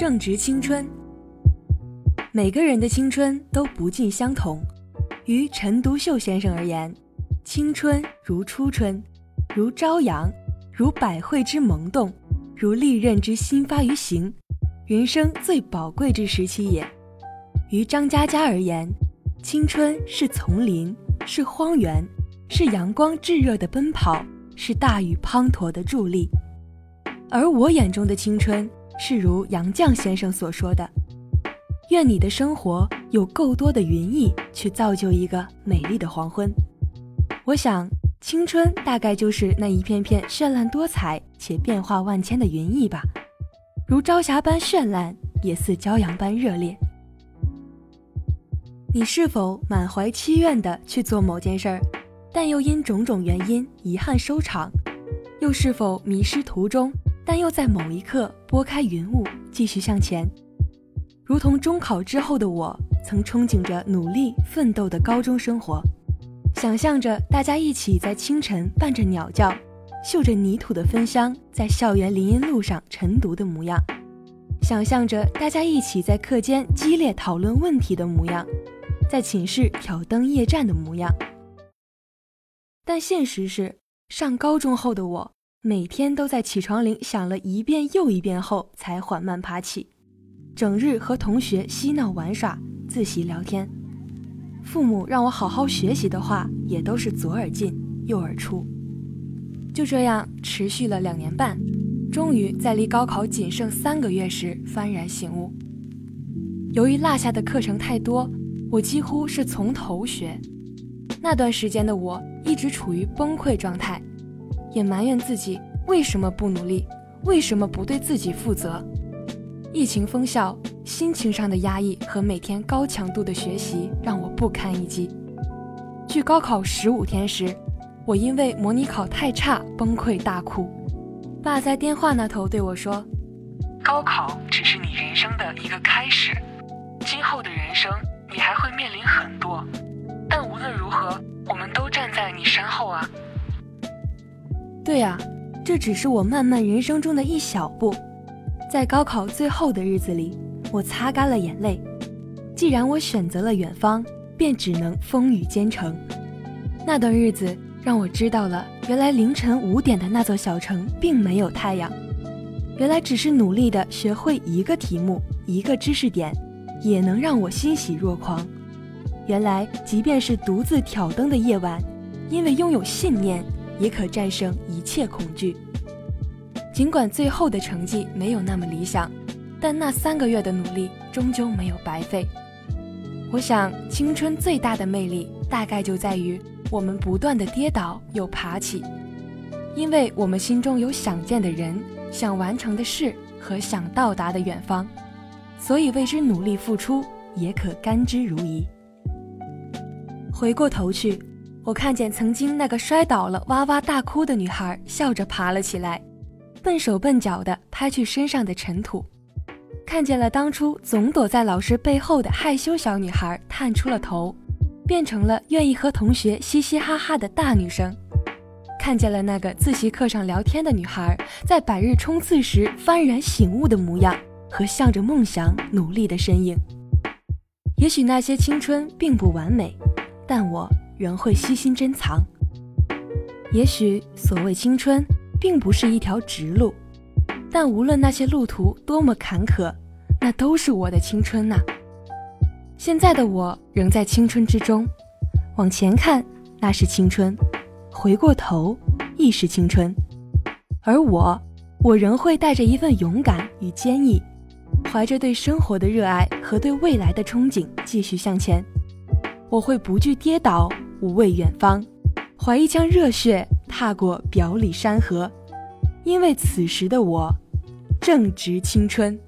正值青春，每个人的青春都不尽相同。于陈独秀先生而言，青春如初春，如朝阳，如百卉之萌动，如利刃之新发于形，人生最宝贵之时期也。于张嘉佳而言，青春是丛林，是荒原，是阳光炙热的奔跑，是大雨滂沱的助力。而我眼中的青春，是如杨绛先生所说的：“愿你的生活有够多的云翳，去造就一个美丽的黄昏。”我想，青春大概就是那一片片绚烂多彩且变化万千的云翳吧，如朝霞般绚烂，也似骄阳般热烈。你是否满怀期愿地去做某件事儿，但又因种种原因遗憾收场？又是否迷失途中？但又在某一刻拨开云雾，继续向前，如同中考之后的我，曾憧憬着努力奋斗的高中生活，想象着大家一起在清晨伴着鸟叫，嗅着泥土的芬香，在校园林荫路上晨读的模样，想象着大家一起在课间激烈讨论问题的模样，在寝室挑灯夜战的模样。但现实是，上高中后的我。每天都在起床铃响了一遍又一遍后才缓慢爬起，整日和同学嬉闹玩耍，自习聊天。父母让我好好学习的话，也都是左耳进右耳出。就这样持续了两年半，终于在离高考仅剩三个月时幡然醒悟。由于落下的课程太多，我几乎是从头学。那段时间的我一直处于崩溃状态。也埋怨自己为什么不努力，为什么不对自己负责。疫情封校，心情上的压抑和每天高强度的学习让我不堪一击。距高考十五天时，我因为模拟考太差崩溃大哭。爸在电话那头对我说：“高考只是你人生的一个开始，今后的人生你还会面临很多，但无论如何，我们都站在你身后啊。”对呀，这只是我漫漫人生中的一小步。在高考最后的日子里，我擦干了眼泪。既然我选择了远方，便只能风雨兼程。那段日子让我知道了，原来凌晨五点的那座小城并没有太阳。原来只是努力的学会一个题目、一个知识点，也能让我欣喜若狂。原来，即便是独自挑灯的夜晚，因为拥有信念。也可战胜一切恐惧。尽管最后的成绩没有那么理想，但那三个月的努力终究没有白费。我想，青春最大的魅力大概就在于我们不断的跌倒又爬起，因为我们心中有想见的人、想完成的事和想到达的远方，所以为之努力付出也可甘之如饴。回过头去。我看见曾经那个摔倒了哇哇大哭的女孩笑着爬了起来，笨手笨脚地拍去身上的尘土；看见了当初总躲在老师背后的害羞小女孩探出了头，变成了愿意和同学嘻嘻哈哈的大女生；看见了那个自习课上聊天的女孩在百日冲刺时幡然醒悟的模样和向着梦想努力的身影。也许那些青春并不完美，但我。仍会悉心珍藏。也许所谓青春，并不是一条直路，但无论那些路途多么坎坷，那都是我的青春呐。现在的我仍在青春之中，往前看那是青春，回过头亦是青春。而我，我仍会带着一份勇敢与坚毅，怀着对生活的热爱和对未来的憧憬，继续向前。我会不惧跌倒。无畏远方，怀一腔热血踏过表里山河，因为此时的我正值青春。